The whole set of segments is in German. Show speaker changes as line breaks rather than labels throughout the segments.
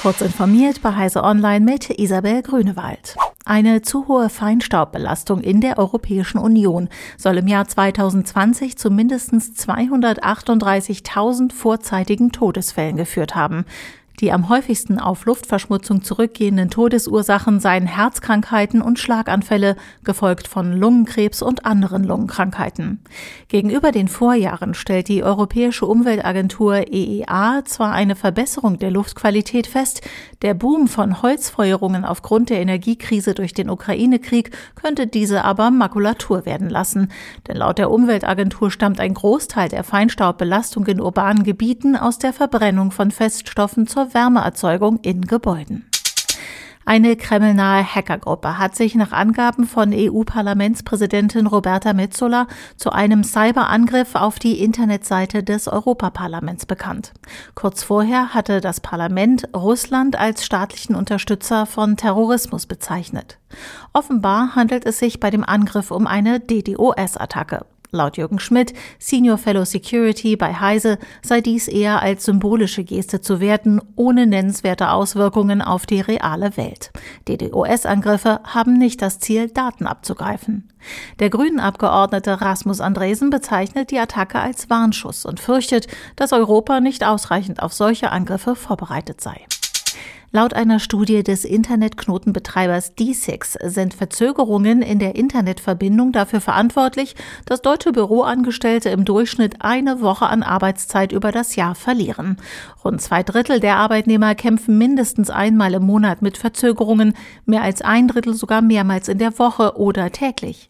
Kurz informiert bei Heise Online mit Isabel Grünewald. Eine zu hohe Feinstaubbelastung in der Europäischen Union soll im Jahr 2020 zu mindestens 238.000 vorzeitigen Todesfällen geführt haben. Die am häufigsten auf Luftverschmutzung zurückgehenden Todesursachen seien Herzkrankheiten und Schlaganfälle, gefolgt von Lungenkrebs und anderen Lungenkrankheiten. Gegenüber den Vorjahren stellt die Europäische Umweltagentur EEA zwar eine Verbesserung der Luftqualität fest, der Boom von Holzfeuerungen aufgrund der Energiekrise durch den Ukraine-Krieg könnte diese aber Makulatur werden lassen. Denn laut der Umweltagentur stammt ein Großteil der Feinstaubbelastung in urbanen Gebieten aus der Verbrennung von Feststoffen zur Wärmeerzeugung in Gebäuden. Eine kremlnahe Hackergruppe hat sich nach Angaben von EU-Parlamentspräsidentin Roberta Metsola zu einem Cyberangriff auf die Internetseite des Europaparlaments bekannt. Kurz vorher hatte das Parlament Russland als staatlichen Unterstützer von Terrorismus bezeichnet. Offenbar handelt es sich bei dem Angriff um eine DDoS-Attacke. Laut Jürgen Schmidt, Senior Fellow Security bei Heise, sei dies eher als symbolische Geste zu werten, ohne nennenswerte Auswirkungen auf die reale Welt. DDoS-Angriffe haben nicht das Ziel, Daten abzugreifen. Der Grünen-Abgeordnete Rasmus Andresen bezeichnet die Attacke als Warnschuss und fürchtet, dass Europa nicht ausreichend auf solche Angriffe vorbereitet sei. Laut einer Studie des Internetknotenbetreibers D6 sind Verzögerungen in der Internetverbindung dafür verantwortlich, dass deutsche Büroangestellte im Durchschnitt eine Woche an Arbeitszeit über das Jahr verlieren. Rund zwei Drittel der Arbeitnehmer kämpfen mindestens einmal im Monat mit Verzögerungen, mehr als ein Drittel sogar mehrmals in der Woche oder täglich.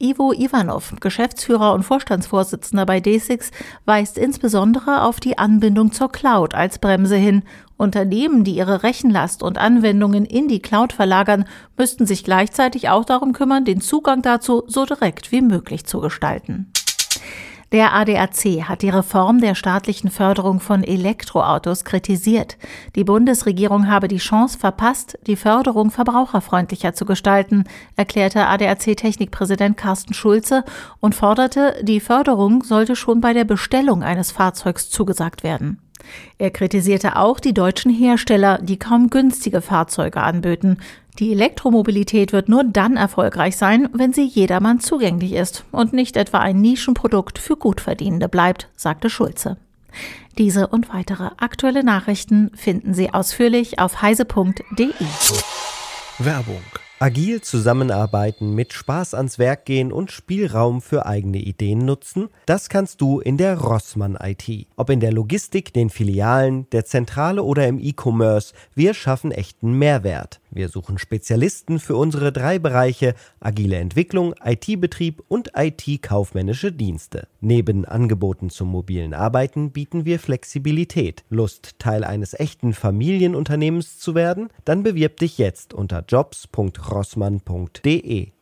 Ivo Ivanov, Geschäftsführer und Vorstandsvorsitzender bei D6, weist insbesondere auf die Anbindung zur Cloud als Bremse hin Unternehmen, die ihre Rechenlast und Anwendungen in die Cloud verlagern, müssten sich gleichzeitig auch darum kümmern, den Zugang dazu so direkt wie möglich zu gestalten. Der ADAC hat die Reform der staatlichen Förderung von Elektroautos kritisiert. Die Bundesregierung habe die Chance verpasst, die Förderung verbraucherfreundlicher zu gestalten, erklärte ADAC-Technikpräsident Carsten Schulze und forderte, die Förderung sollte schon bei der Bestellung eines Fahrzeugs zugesagt werden. Er kritisierte auch die deutschen Hersteller, die kaum günstige Fahrzeuge anböten. Die Elektromobilität wird nur dann erfolgreich sein, wenn sie jedermann zugänglich ist und nicht etwa ein Nischenprodukt für Gutverdienende bleibt, sagte Schulze. Diese und weitere aktuelle Nachrichten finden Sie ausführlich auf heise.de.
Werbung Agil zusammenarbeiten, mit Spaß ans Werk gehen und Spielraum für eigene Ideen nutzen, das kannst du in der Rossmann IT. Ob in der Logistik, den Filialen, der Zentrale oder im E-Commerce, wir schaffen echten Mehrwert. Wir suchen Spezialisten für unsere drei Bereiche agile Entwicklung, IT-Betrieb und IT-kaufmännische Dienste. Neben Angeboten zum mobilen Arbeiten bieten wir Flexibilität. Lust, Teil eines echten Familienunternehmens zu werden? Dann bewirb dich jetzt unter jobs.rossmann.de.